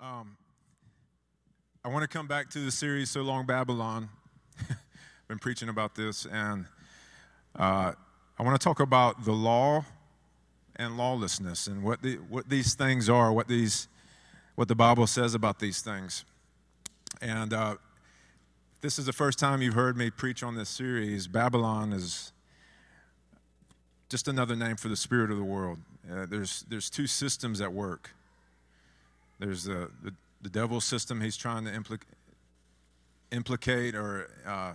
Um, I want to come back to the series So Long Babylon. I've been preaching about this, and uh, I want to talk about the law and lawlessness and what the, what these things are, what these what the Bible says about these things. And uh, this is the first time you've heard me preach on this series. Babylon is just another name for the spirit of the world. Uh, there's there's two systems at work. There's the, the, the devil's system he's trying to implic- implicate or uh,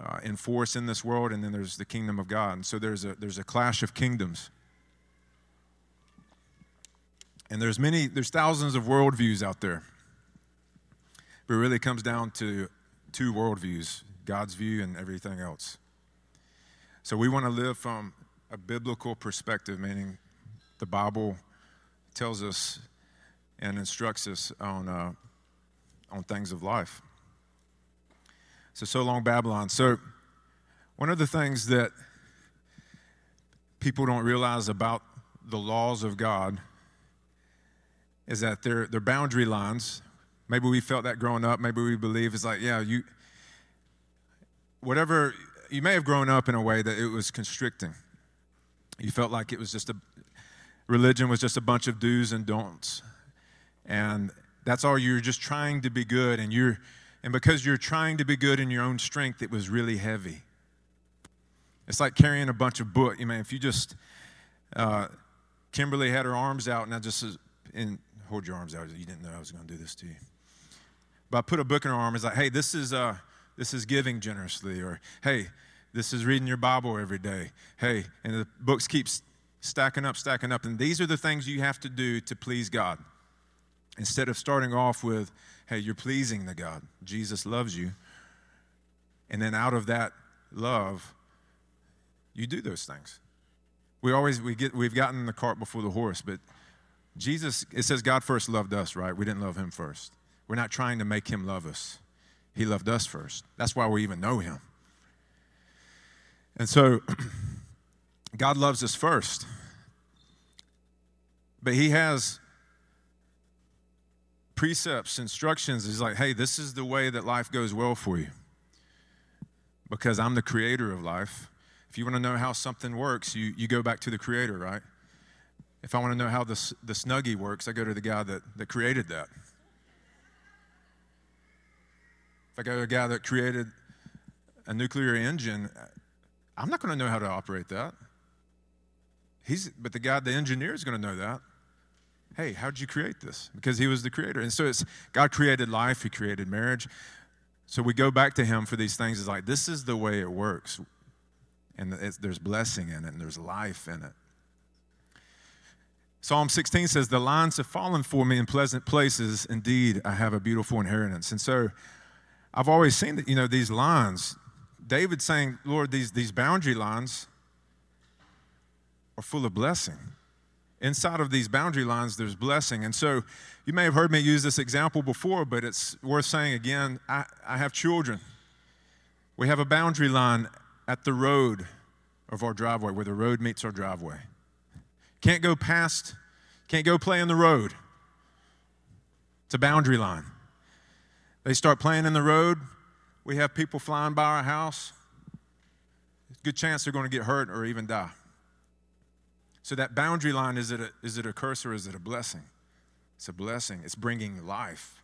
uh, enforce in this world, and then there's the kingdom of God. And so there's a, there's a clash of kingdoms. And there's many, there's thousands of worldviews out there. But it really comes down to two worldviews God's view and everything else. So we want to live from a biblical perspective, meaning the Bible tells us and instructs us on, uh, on things of life. So, so long, Babylon. So, one of the things that people don't realize about the laws of God is that they're, they're boundary lines. Maybe we felt that growing up. Maybe we believe it's like, yeah, you, whatever, you may have grown up in a way that it was constricting. You felt like it was just a, religion was just a bunch of do's and don'ts and that's all you're just trying to be good and you're and because you're trying to be good in your own strength it was really heavy. It's like carrying a bunch of book. You mean if you just uh, kimberly had her arms out and i just and hold your arms out. You didn't know i was going to do this to you. But i put a book in her arm. It's like hey this is uh this is giving generously or hey this is reading your bible every day. Hey and the books keep stacking up stacking up. And these are the things you have to do to please god Instead of starting off with, hey, you're pleasing the God, Jesus loves you, and then out of that love, you do those things. We always we get we've gotten the cart before the horse, but Jesus it says God first loved us, right? We didn't love him first. We're not trying to make him love us. He loved us first. That's why we even know him. And so God loves us first. But he has precepts, instructions. He's like, hey, this is the way that life goes well for you. Because I'm the creator of life. If you want to know how something works, you, you go back to the creator, right? If I want to know how the, the Snuggie works, I go to the guy that, that created that. If I go to a guy that created a nuclear engine, I'm not going to know how to operate that. He's, but the guy, the engineer, is going to know that hey, how did you create this? Because he was the creator. And so it's God created life, he created marriage. So we go back to him for these things. It's like, this is the way it works. And there's blessing in it, and there's life in it. Psalm 16 says, The lines have fallen for me in pleasant places. Indeed, I have a beautiful inheritance. And so I've always seen that, you know, these lines, David saying, Lord, these, these boundary lines are full of blessing inside of these boundary lines, there's blessing. And so you may have heard me use this example before, but it's worth saying again. I, I have children. We have a boundary line at the road of our driveway, where the road meets our driveway. Can't go past, can't go play in the road. It's a boundary line. They start playing in the road. We have people flying by our house. Good chance they're going to get hurt or even die. So that boundary line is it a, is it a curse or is it a blessing? It's a blessing. It's bringing life.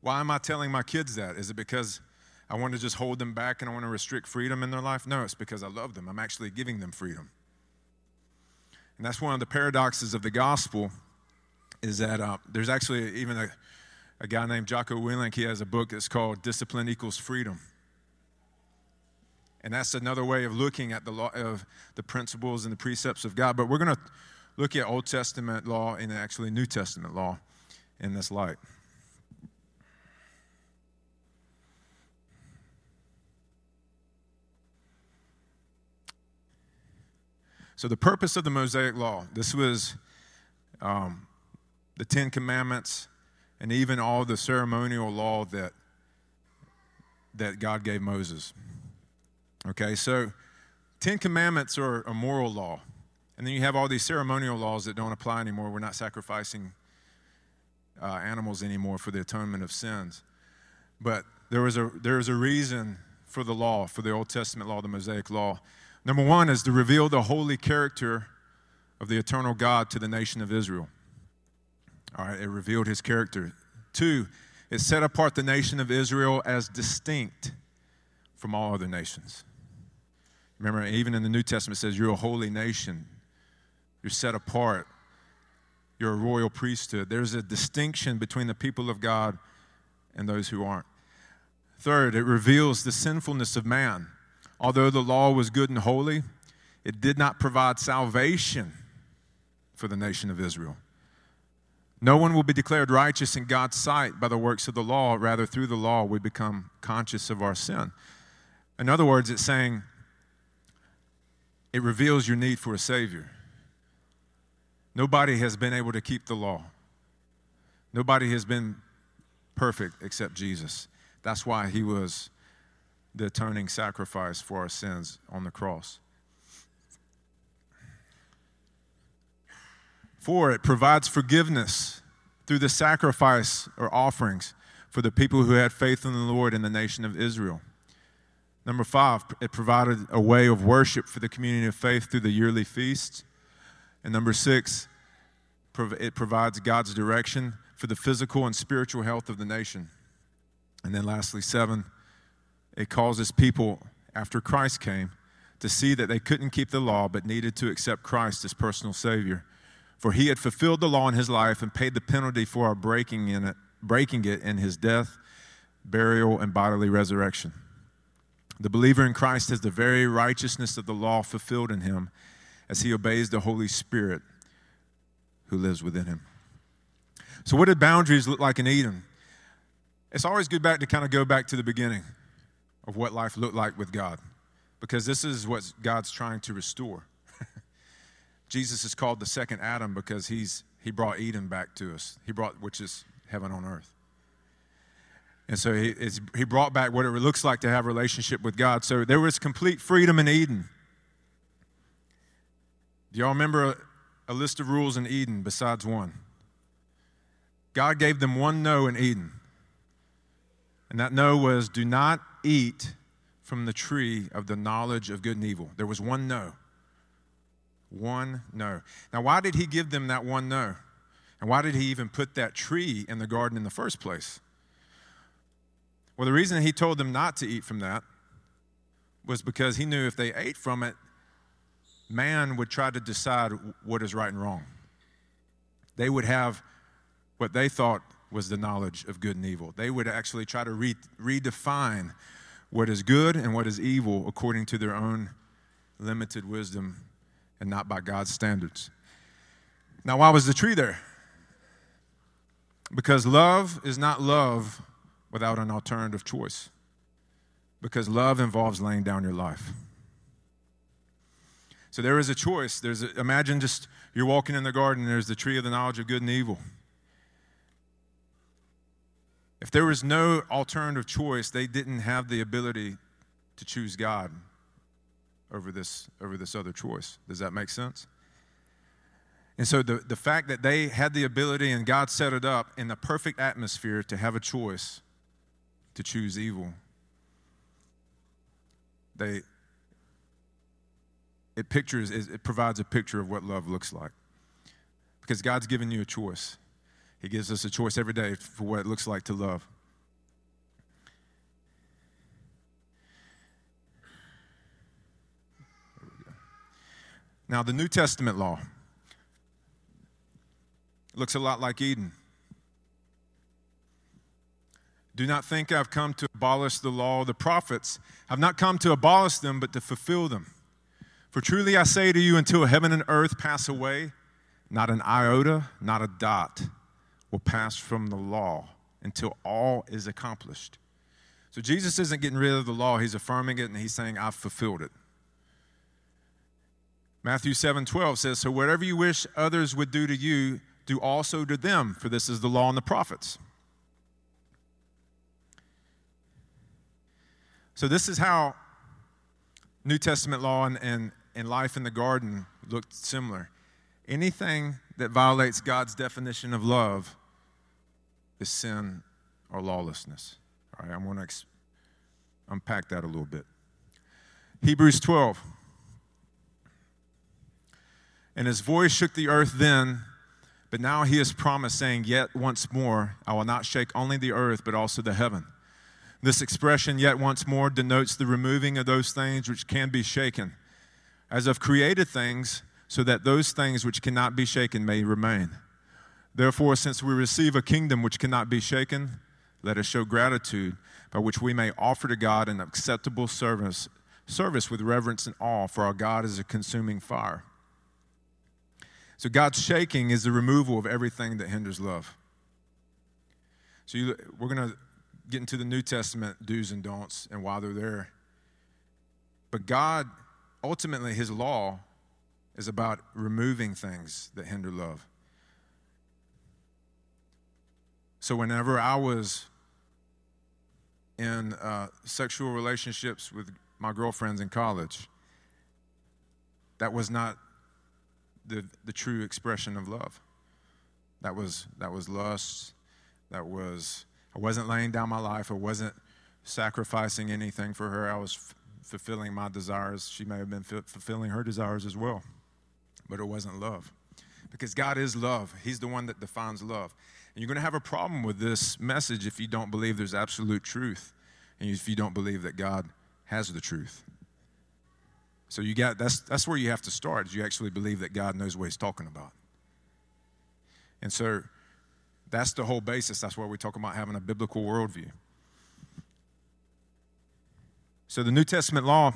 Why am I telling my kids that? Is it because I want to just hold them back and I want to restrict freedom in their life? No, it's because I love them. I'm actually giving them freedom. And that's one of the paradoxes of the gospel is that uh, there's actually even a, a guy named Jocko Willink. He has a book that's called Discipline Equals Freedom. And that's another way of looking at the law of the principles and the precepts of God. But we're going to look at Old Testament law and actually New Testament law in this light. So, the purpose of the Mosaic Law this was um, the Ten Commandments and even all the ceremonial law that, that God gave Moses. Okay, so Ten Commandments are a moral law. And then you have all these ceremonial laws that don't apply anymore. We're not sacrificing uh, animals anymore for the atonement of sins. But there was, a, there was a reason for the law, for the Old Testament law, the Mosaic law. Number one is to reveal the holy character of the eternal God to the nation of Israel. All right, it revealed his character. Two, it set apart the nation of Israel as distinct from all other nations. Remember, even in the New Testament, it says you're a holy nation, you're set apart, you're a royal priesthood. There's a distinction between the people of God and those who aren't. Third, it reveals the sinfulness of man. Although the law was good and holy, it did not provide salvation for the nation of Israel. No one will be declared righteous in God's sight by the works of the law. Rather, through the law, we become conscious of our sin. In other words, it's saying it reveals your need for a Savior. Nobody has been able to keep the law, nobody has been perfect except Jesus. That's why he was the atoning sacrifice for our sins on the cross. Four, it provides forgiveness through the sacrifice or offerings for the people who had faith in the Lord in the nation of Israel. Number five, it provided a way of worship for the community of faith through the yearly feast. And number six, it provides God's direction for the physical and spiritual health of the nation. And then lastly, seven, it causes people, after Christ came, to see that they couldn't keep the law but needed to accept Christ as personal Savior. For he had fulfilled the law in his life and paid the penalty for our breaking, in it, breaking it in his death, burial, and bodily resurrection. The believer in Christ has the very righteousness of the law fulfilled in him as he obeys the Holy Spirit who lives within him. So, what did boundaries look like in Eden? It's always good back to kind of go back to the beginning of what life looked like with God, because this is what God's trying to restore. Jesus is called the second Adam because he's he brought Eden back to us. He brought which is heaven on earth. And so he, he brought back what it looks like to have a relationship with God. So there was complete freedom in Eden. Do y'all remember a list of rules in Eden besides one. God gave them one no in Eden. And that no was do not eat from the tree of the knowledge of good and evil. There was one no. One no. Now, why did he give them that one no? And why did he even put that tree in the garden in the first place? Well, the reason he told them not to eat from that was because he knew if they ate from it, man would try to decide what is right and wrong. They would have what they thought was the knowledge of good and evil. They would actually try to re- redefine what is good and what is evil according to their own limited wisdom and not by God's standards. Now, why was the tree there? Because love is not love without an alternative choice. Because love involves laying down your life. So there is a choice. There's a, imagine just you're walking in the garden, there's the tree of the knowledge of good and evil. If there was no alternative choice, they didn't have the ability to choose God over this, over this other choice. Does that make sense? And so the, the fact that they had the ability and God set it up in the perfect atmosphere to have a choice to choose evil, they, it pictures it provides a picture of what love looks like. Because god's given you a choice. He gives us a choice every day for what it looks like to love. Now the new testament law looks a lot like eden do not think I've come to abolish the law the prophets. I've not come to abolish them, but to fulfill them. For truly I say to you, until heaven and earth pass away, not an iota, not a dot will pass from the law until all is accomplished. So Jesus isn't getting rid of the law, he's affirming it and he's saying, I've fulfilled it. Matthew 7 12 says, So whatever you wish others would do to you, do also to them, for this is the law and the prophets. So, this is how New Testament law and, and and life in the garden looked similar. Anything that violates God's definition of love is sin or lawlessness. All right, I'm going to ex- unpack that a little bit. Hebrews 12. And his voice shook the earth then, but now he has promised, saying, Yet once more, I will not shake only the earth, but also the heaven. This expression, yet once more, denotes the removing of those things which can be shaken, as of created things, so that those things which cannot be shaken may remain. Therefore, since we receive a kingdom which cannot be shaken, let us show gratitude by which we may offer to God an acceptable service, service with reverence and awe, for our God is a consuming fire. So, God's shaking is the removal of everything that hinders love. So, you, we're going to get into the New Testament do's and don'ts and why they're there. But God, ultimately, His law is about removing things that hinder love. So, whenever I was in uh, sexual relationships with my girlfriends in college, that was not the, the true expression of love. That was, that was lust. That was, I wasn't laying down my life. I wasn't sacrificing anything for her. I was f- fulfilling my desires. She may have been f- fulfilling her desires as well, but it wasn't love. Because God is love, He's the one that defines love. And you're going to have a problem with this message if you don't believe there's absolute truth and if you don't believe that God has the truth. So you got that's that's where you have to start. Is you actually believe that God knows what He's talking about. And so that's the whole basis. That's why we talk about having a biblical worldview. So the New Testament law,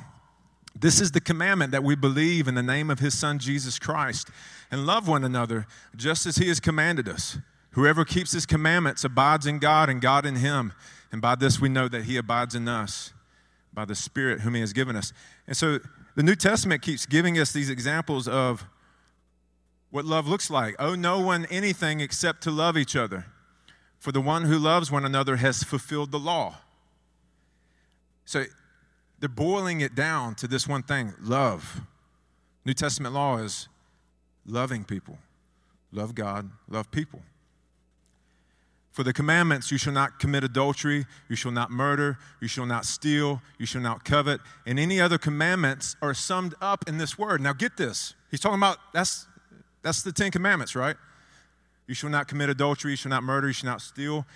this is the commandment that we believe in the name of His Son Jesus Christ and love one another just as He has commanded us. Whoever keeps His commandments abides in God and God in Him. And by this we know that He abides in us by the Spirit whom He has given us. And so the New Testament keeps giving us these examples of what love looks like. Oh, no one anything except to love each other. For the one who loves one another has fulfilled the law. So they're boiling it down to this one thing love. New Testament law is loving people, love God, love people. For the commandments, you shall not commit adultery, you shall not murder, you shall not steal, you shall not covet, and any other commandments are summed up in this word. Now get this. He's talking about that's that's the 10 commandments, right? You shall not commit adultery, you shall not murder, you shall not steal,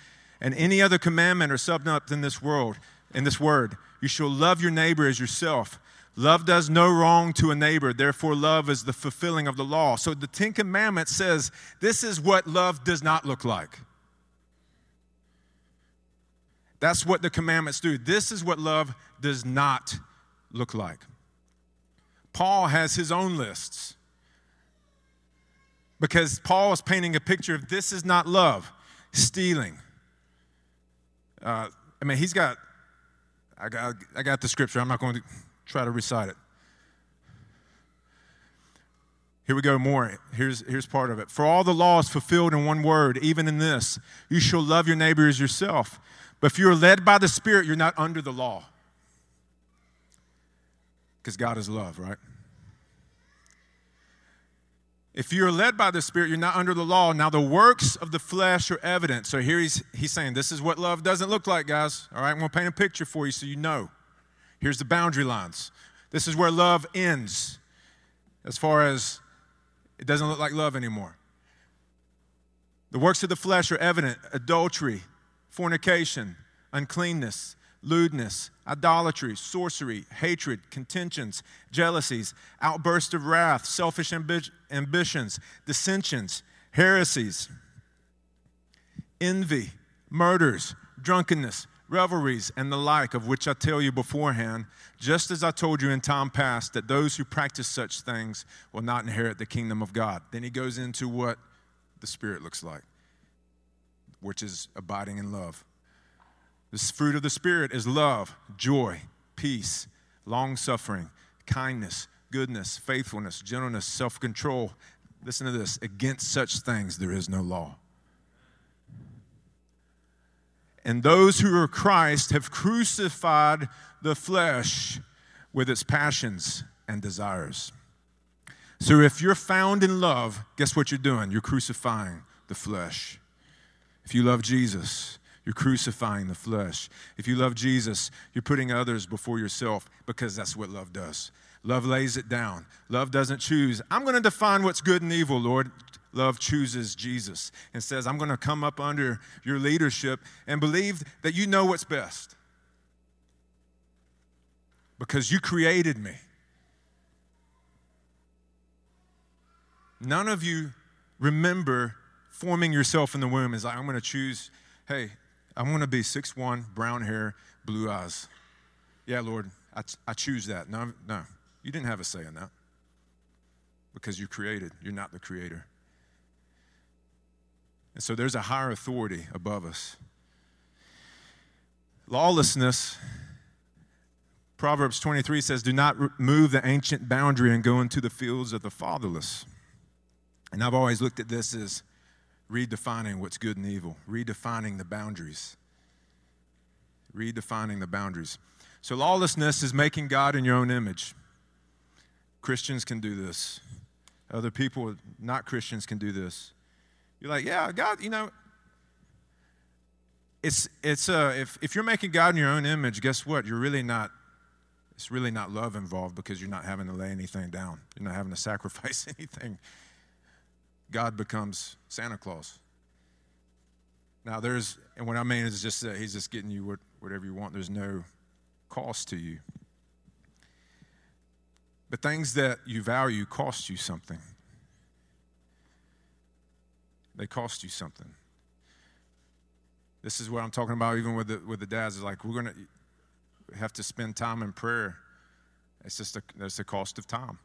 and any other commandment or summed in this world, in this word. You shall love your neighbor as yourself. Love does no wrong to a neighbor, therefore love is the fulfilling of the law. So the 10 commandments says this is what love does not look like. That's what the commandments do. This is what love does not look like. Paul has his own lists because Paul is painting a picture of this is not love, stealing. Uh, I mean, he's got, I got, I got the scripture. I'm not going to try to recite it. Here we go more. Here's, here's part of it. For all the law is fulfilled in one word, even in this you shall love your neighbor as yourself. But if you're led by the Spirit, you're not under the law. Because God is love, right? If you're led by the Spirit, you're not under the law. Now, the works of the flesh are evident. So here he's, he's saying, This is what love doesn't look like, guys. All right, I'm going to paint a picture for you so you know. Here's the boundary lines. This is where love ends, as far as it doesn't look like love anymore. The works of the flesh are evident adultery, fornication, uncleanness, lewdness, idolatry, sorcery, hatred, contentions, jealousies, outbursts of wrath, selfish ambi- ambitions, dissensions, heresies, envy, murders, drunkenness, revelries, and the like, of which I tell you beforehand, just as I told you in time past, that those who practice such things will not inherit the kingdom of God. Then he goes into what the Spirit looks like, which is abiding in love. This fruit of the Spirit is love, joy, peace, long suffering, kindness, goodness, faithfulness, gentleness, self control. Listen to this against such things there is no law. And those who are Christ have crucified the flesh with its passions and desires. So if you're found in love, guess what you're doing? You're crucifying the flesh. If you love Jesus, you're crucifying the flesh. If you love Jesus, you're putting others before yourself because that's what love does. Love lays it down. Love doesn't choose. I'm going to define what's good and evil, Lord. Love chooses Jesus and says, I'm going to come up under your leadership and believe that you know what's best because you created me. None of you remember forming yourself in the womb as like, I'm going to choose, hey, I want to be six one, brown hair, blue eyes. Yeah, Lord, I, I choose that. No, no, you didn't have a say in that because you created. You're not the creator. And so there's a higher authority above us. Lawlessness, Proverbs 23 says, Do not move the ancient boundary and go into the fields of the fatherless. And I've always looked at this as redefining what's good and evil, redefining the boundaries. Redefining the boundaries. So, lawlessness is making God in your own image. Christians can do this. Other people, not Christians, can do this. You're like, yeah, God, you know, it's, it's, uh, if, if you're making God in your own image, guess what? You're really not, it's really not love involved because you're not having to lay anything down. You're not having to sacrifice anything. God becomes Santa Claus. Now, there's, and what I mean is just that he's just getting you what, whatever you want. There's no cost to you. But things that you value cost you something. They cost you something. This is what I'm talking about, even with the, with the dads. It's like, we're going to have to spend time in prayer. It's just a, that's the cost of time.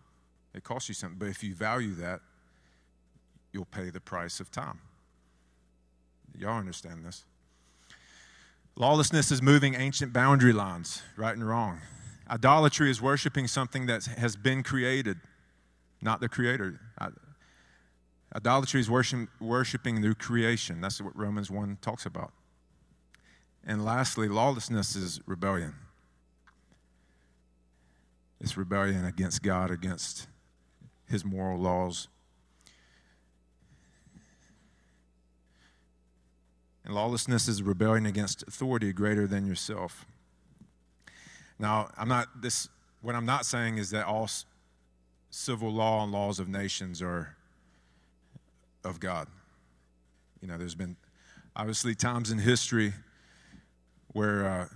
It costs you something. But if you value that, you'll pay the price of time. Y'all understand this? Lawlessness is moving ancient boundary lines, right and wrong. Idolatry is worshiping something that has been created, not the creator. Idolatry is worship, worshiping the creation. That's what Romans 1 talks about. And lastly, lawlessness is rebellion. It's rebellion against God, against his moral laws. And lawlessness is rebellion against authority greater than yourself. Now, I'm not this what I'm not saying is that all civil law and laws of nations are of God. You know, there's been obviously times in history where uh,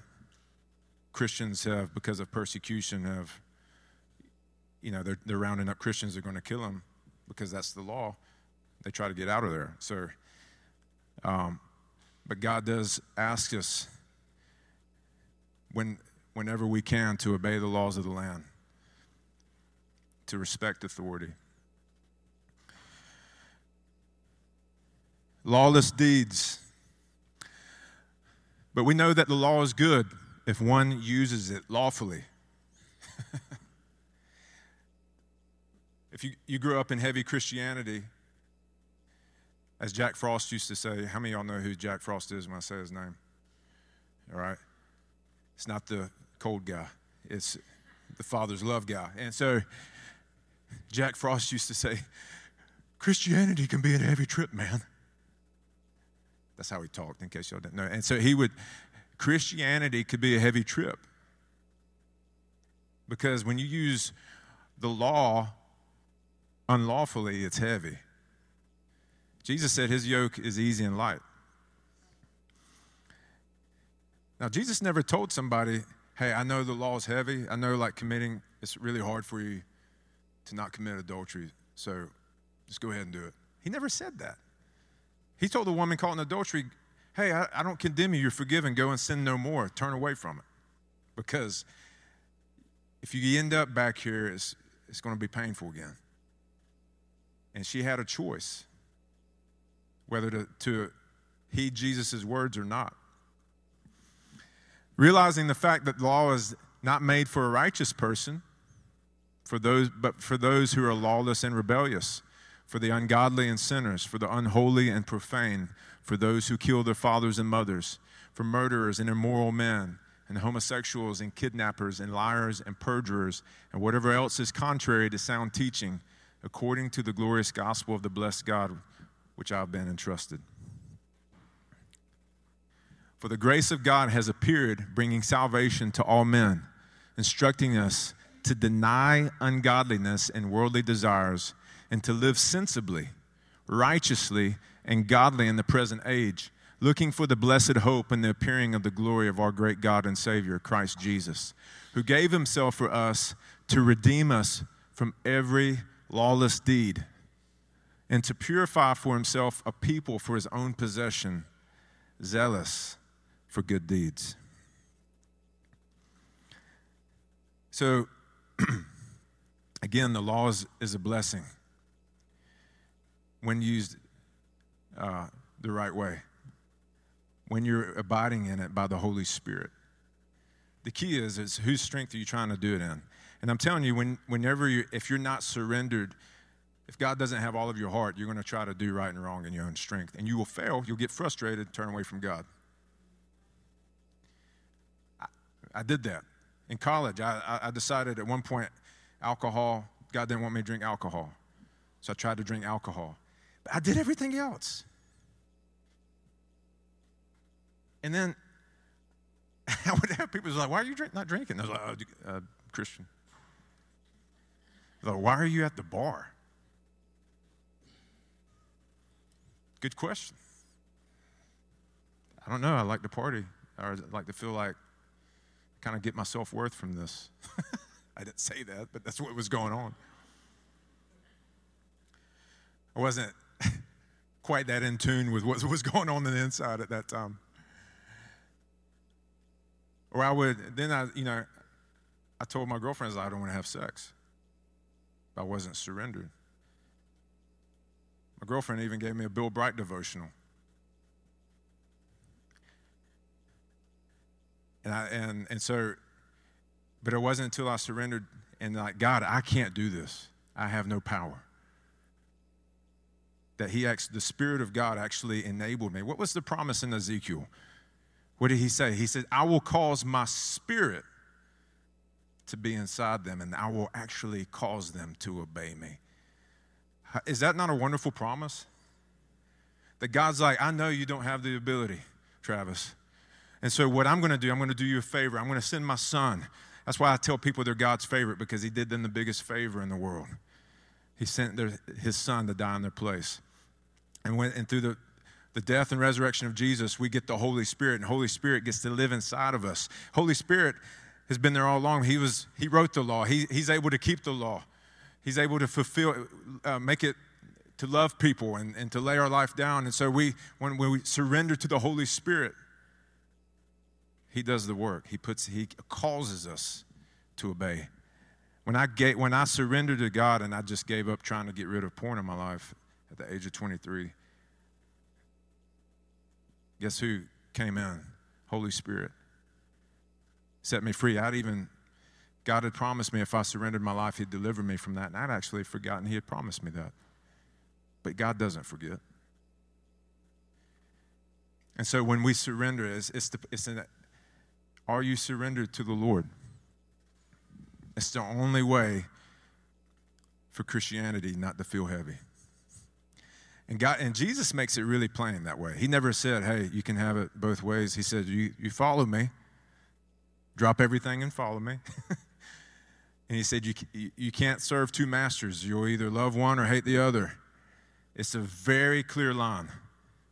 Christians have, because of persecution, have, you know, they're, they're rounding up Christians, they're going to kill them because that's the law. They try to get out of there. So, um, but God does ask us when, whenever we can to obey the laws of the land, to respect authority. Lawless deeds. But we know that the law is good if one uses it lawfully. if you, you grew up in heavy Christianity, as Jack Frost used to say, how many of y'all know who Jack Frost is when I say his name? All right? It's not the cold guy, it's the Father's love guy. And so Jack Frost used to say, Christianity can be a heavy trip, man. That's how he talked, in case y'all didn't know. And so he would, Christianity could be a heavy trip. Because when you use the law unlawfully, it's heavy. Jesus said his yoke is easy and light. Now, Jesus never told somebody, hey, I know the law is heavy. I know, like, committing, it's really hard for you to not commit adultery. So just go ahead and do it. He never said that. He told the woman caught in adultery, hey, I, I don't condemn you. You're forgiven. Go and sin no more. Turn away from it. Because if you end up back here, it's, it's going to be painful again. And she had a choice whether to, to heed Jesus' words or not. Realizing the fact that law is not made for a righteous person, for those, but for those who are lawless and rebellious, for the ungodly and sinners, for the unholy and profane, for those who kill their fathers and mothers, for murderers and immoral men, and homosexuals and kidnappers and liars and perjurers, and whatever else is contrary to sound teaching, according to the glorious gospel of the blessed God which I've been entrusted. For the grace of God has appeared, bringing salvation to all men, instructing us to deny ungodliness and worldly desires, and to live sensibly, righteously, and godly in the present age, looking for the blessed hope and the appearing of the glory of our great God and Savior, Christ Jesus, who gave himself for us to redeem us from every lawless deed and to purify for himself a people for his own possession, zealous for good deeds. So, again, the law is, is, a blessing when used uh, the right way, when you're abiding in it by the Holy Spirit. The key is, is whose strength are you trying to do it in? And I'm telling you, when, whenever you, if you're not surrendered, if God doesn't have all of your heart, you're going to try to do right and wrong in your own strength. And you will fail. You'll get frustrated, turn away from God. I did that. In college, I, I decided at one point, alcohol, God didn't want me to drink alcohol. So I tried to drink alcohol. But I did everything else. And then I would have people like, why are you drink, not drinking? I was like, oh, uh, Christian. Like, why are you at the bar? Good question. I don't know. I like to party, I like to feel like kind of get my self worth from this. I didn't say that, but that's what was going on. I wasn't quite that in tune with what was going on on the inside at that time. Or I would, then I, you know, I told my girlfriends I don't want to have sex. I wasn't surrendered. My girlfriend even gave me a Bill Bright devotional. And, I, and, and so, but it wasn't until I surrendered and like, God, I can't do this. I have no power. That he actually, the Spirit of God actually enabled me. What was the promise in Ezekiel? What did he say? He said, I will cause my spirit to be inside them, and I will actually cause them to obey me. Is that not a wonderful promise? That God's like, I know you don't have the ability, Travis. And so, what I'm going to do, I'm going to do you a favor. I'm going to send my son. That's why I tell people they're God's favorite because he did them the biggest favor in the world. He sent their, his son to die in their place. And, when, and through the, the death and resurrection of Jesus, we get the Holy Spirit, and Holy Spirit gets to live inside of us. Holy Spirit has been there all along. He, was, he wrote the law, he, he's able to keep the law, he's able to fulfill, uh, make it to love people and, and to lay our life down. And so, we, when, when we surrender to the Holy Spirit, he does the work. He puts he causes us to obey. When I gave, when I surrendered to God and I just gave up trying to get rid of porn in my life at the age of 23, guess who came in? Holy Spirit. Set me free. I'd even God had promised me if I surrendered my life, He'd deliver me from that. And I'd actually forgotten He had promised me that. But God doesn't forget. And so when we surrender, it's, it's, the, it's an are you surrendered to the Lord? It's the only way for Christianity not to feel heavy. And God and Jesus makes it really plain that way. He never said, "Hey, you can have it both ways." He said, "You you follow me, drop everything and follow me." and he said, you, "You can't serve two masters. You'll either love one or hate the other." It's a very clear line.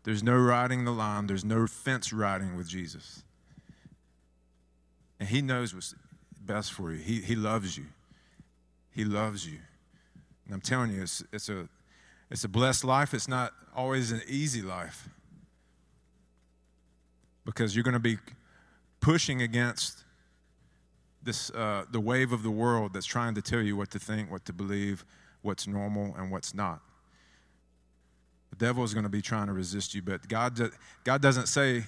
There's no riding the line. There's no fence riding with Jesus. And He knows what's best for you. He, he loves you. He loves you. And I'm telling you, it's, it's, a, it's a blessed life. It's not always an easy life because you're going to be pushing against this, uh, the wave of the world that's trying to tell you what to think, what to believe, what's normal, and what's not. The devil is going to be trying to resist you, but God, God doesn't say,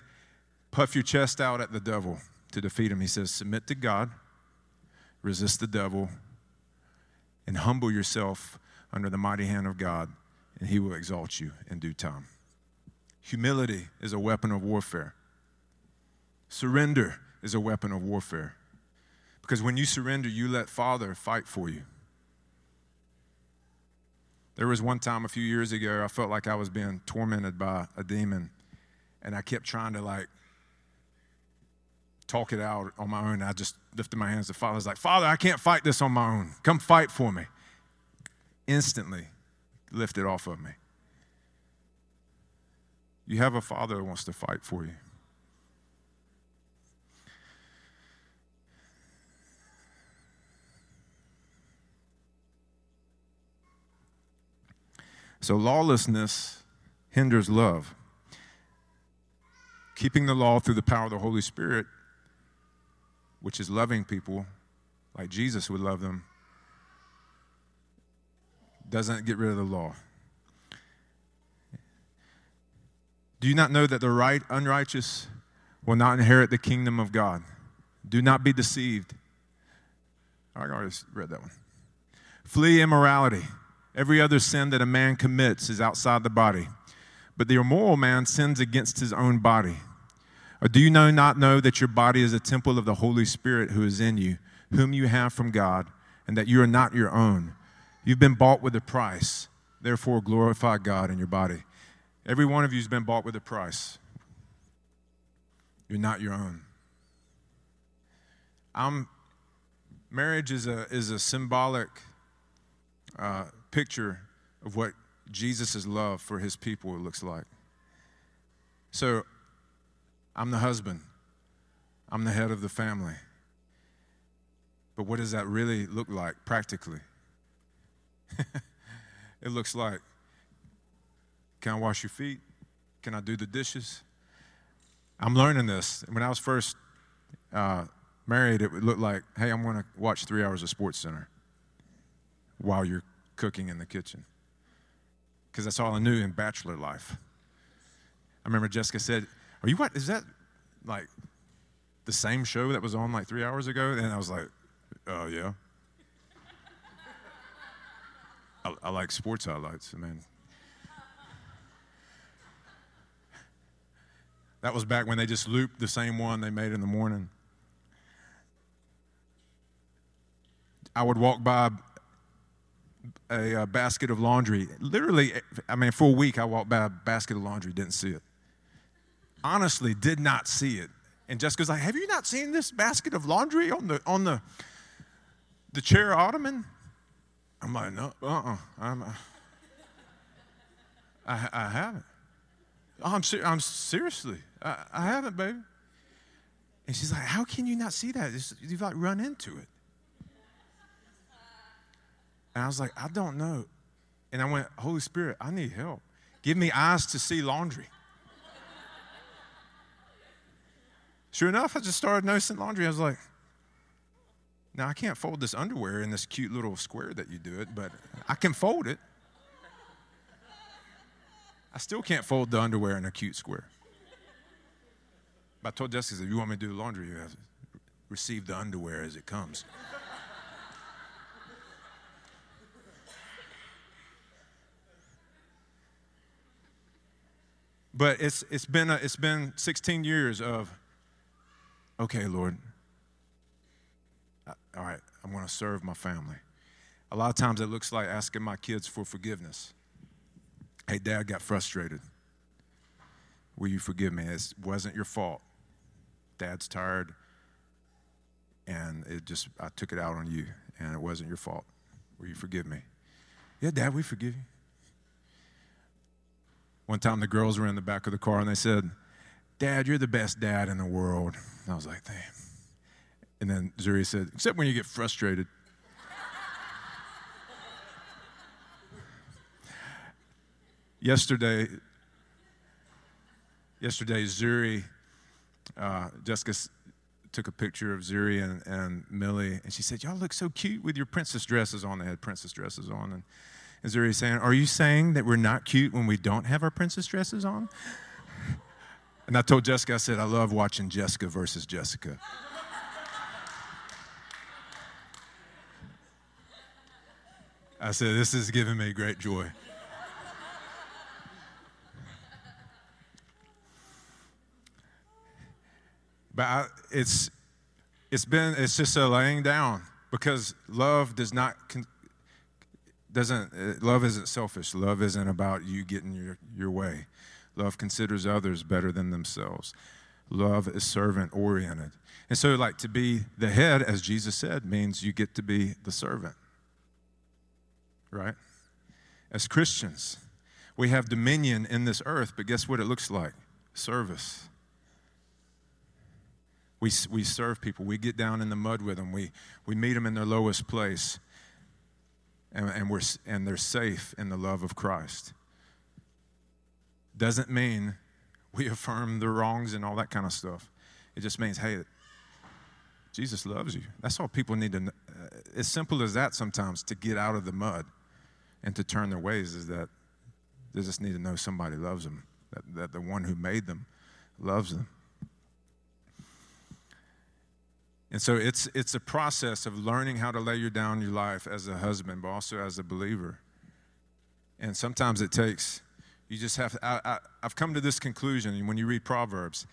puff your chest out at the devil to defeat him. He says, Submit to God, resist the devil, and humble yourself under the mighty hand of God, and he will exalt you in due time. Humility is a weapon of warfare. Surrender is a weapon of warfare. Because when you surrender, you let Father fight for you. There was one time a few years ago, I felt like I was being tormented by a demon, and I kept trying to like talk it out on my own. I just lifted my hands to Father. I was like, Father, I can't fight this on my own. Come fight for me. Instantly lifted off of me. You have a Father who wants to fight for you. So, lawlessness hinders love. Keeping the law through the power of the Holy Spirit, which is loving people like Jesus would love them, doesn't get rid of the law. Do you not know that the right unrighteous will not inherit the kingdom of God? Do not be deceived. I already read that one. Flee immorality. Every other sin that a man commits is outside the body, but the immoral man sins against his own body. Or do you know, not know that your body is a temple of the Holy Spirit who is in you, whom you have from God, and that you are not your own? You've been bought with a price. Therefore, glorify God in your body. Every one of you has been bought with a price. You're not your own. I'm, marriage is a, is a symbolic uh, picture of what Jesus' love for his people looks like. So, I'm the husband, I'm the head of the family. But what does that really look like practically? it looks like can I wash your feet? Can I do the dishes? I'm learning this. When I was first uh, married, it would look like, hey, I'm going to watch three hours of Sports Center while you're cooking in the kitchen. Because that's all I knew in bachelor life. I remember Jessica said, Are you what? Is that like the same show that was on like three hours ago? And I was like, Oh, yeah. I, I, like sports highlights, man. That was back when they just looped the same one they made in the morning. I would walk by a, a, basket of laundry. Literally, I mean, for a week, I walked by a basket of laundry, didn't see it. Honestly, did not see it. And Jessica's like, "Have you not seen this basket of laundry on the on the the chair ottoman?" I'm like, "No, uh-uh, I'm, uh, I, I haven't. Oh, I'm, ser- I'm seriously, I, I haven't, baby." And she's like, "How can you not see that? It's, you've like run into it." And I was like, I don't know. And I went, Holy Spirit, I need help. Give me eyes to see laundry. sure enough, I just started noticing laundry. I was like, now I can't fold this underwear in this cute little square that you do it, but I can fold it. I still can't fold the underwear in a cute square. But I told Jessica, if you want me to do laundry, you have to receive the underwear as it comes. But it's, it's, been a, it's been 16 years of, okay, Lord, all right, I'm going to serve my family. A lot of times it looks like asking my kids for forgiveness. Hey, dad got frustrated. Will you forgive me? It wasn't your fault. Dad's tired, and it just, I took it out on you, and it wasn't your fault. Will you forgive me? Yeah, dad, we forgive you. One time the girls were in the back of the car and they said, Dad, you're the best dad in the world. And I was like, damn. And then Zuri said, except when you get frustrated. yesterday, yesterday, Zuri, uh, Jessica took a picture of Zuri and, and Millie, and she said, Y'all look so cute with your princess dresses on. They had princess dresses on. And is there saying, Are you saying that we're not cute when we don't have our princess dresses on? And I told Jessica, I said, I love watching Jessica versus Jessica. I said, This is giving me great joy. But I, it's, it's been, it's just a laying down because love does not con- doesn't uh, love isn't selfish love isn't about you getting your, your way love considers others better than themselves Love is servant oriented. And so, like, to be the head, as Jesus said, means you get to be the servant, right? As Christians, we have dominion in this earth, but guess what it looks like? Service. We, we serve people. We get down in the mud with them. We, we meet them in their lowest place. And, and, we're, and they're safe in the love of Christ. Doesn't mean we affirm the wrongs and all that kind of stuff. It just means, hey, Jesus loves you. That's all people need to know. Uh, as simple as that sometimes to get out of the mud and to turn their ways is that they just need to know somebody loves them, that, that the one who made them loves them. And so it's, it's a process of learning how to lay you down your life as a husband, but also as a believer. And sometimes it takes, you just have, I, I, I've come to this conclusion when you read Proverbs.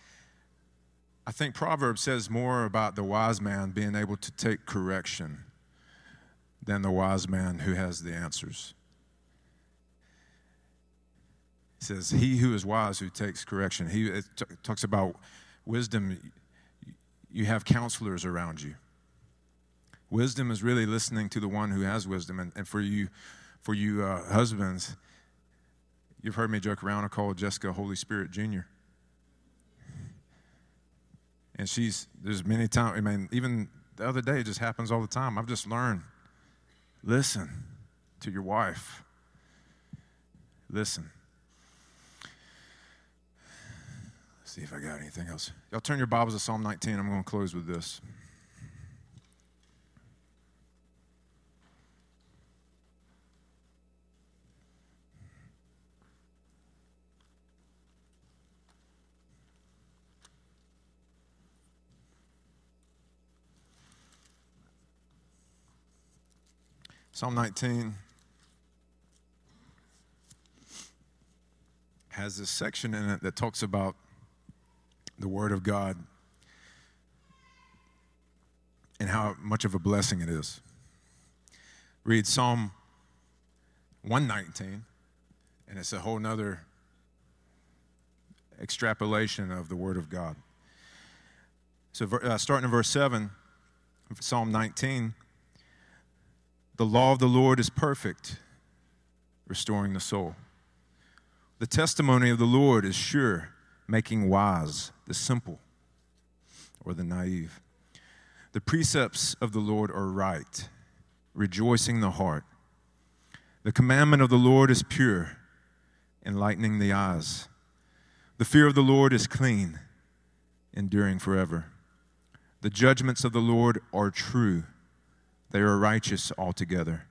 I think Proverbs says more about the wise man being able to take correction than the wise man who has the answers. It says, He who is wise who takes correction. He it t- talks about wisdom you have counselors around you. Wisdom is really listening to the one who has wisdom. And, and for you, for you uh, husbands, you've heard me joke around. I call Jessica Holy Spirit Junior. And she's there's many times. I mean, even the other day, it just happens all the time. I've just learned. Listen to your wife. Listen. See if I got anything else. Y'all turn your Bibles to Psalm 19. I'm going to close with this. Psalm 19 has this section in it that talks about the Word of God and how much of a blessing it is. Read Psalm 119, and it's a whole nother extrapolation of the Word of God. So, uh, starting in verse 7, Psalm 19, the law of the Lord is perfect, restoring the soul. The testimony of the Lord is sure making wise the simple or the naive. The precepts of the Lord are right, rejoicing the heart. The commandment of the Lord is pure, enlightening the eyes. The fear of the Lord is clean, enduring forever. The judgments of the Lord are true, they are righteous altogether.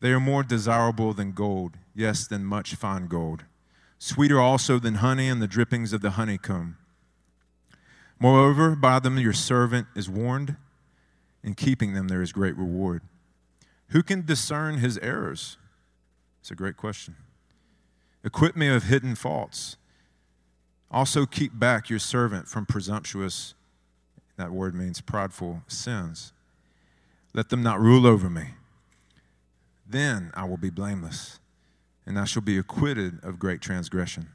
They are more desirable than gold, yes, than much fine gold sweeter also than honey and the drippings of the honeycomb. Moreover, by them your servant is warned. In keeping them, there is great reward. Who can discern his errors? It's a great question. Equip me of hidden faults. Also, keep back your servant from presumptuous, that word means prideful sins. Let them not rule over me. Then I will be blameless and I shall be acquitted of great transgression.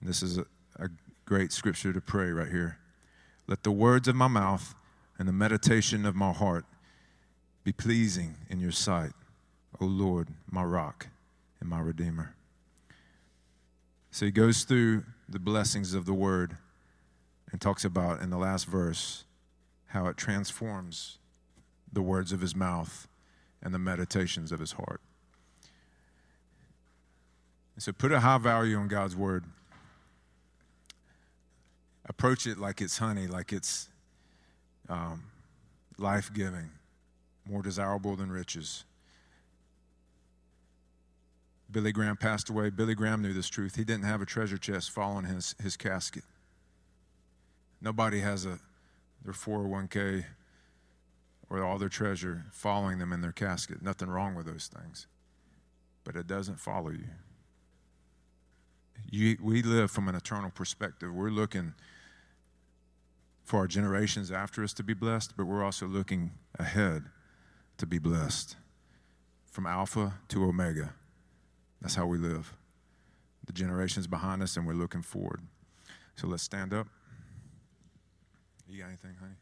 This is a, a, great scripture to pray right here. Let the words of my mouth and the meditation of my heart be pleasing in your sight, O Lord, my rock and my redeemer. So he goes through the blessings of the word and talks about in the last verse how it transforms the words of his mouth and the meditations of his heart. And so put a high value on God's word. Approach it like it's honey, like it's um, life giving, more desirable than riches. Billy Graham passed away. Billy Graham knew this truth. He didn't have a treasure chest following his, his casket. Nobody has a their 401k or all their treasure following them in their casket. Nothing wrong with those things. But it doesn't follow you. You, we live from an eternal perspective. We're looking for our generations after us to be blessed, but we're also looking ahead to be blessed. From Alpha to Omega. That's how we live. The generations behind us, and we're looking forward. So let's stand up. You got anything, honey?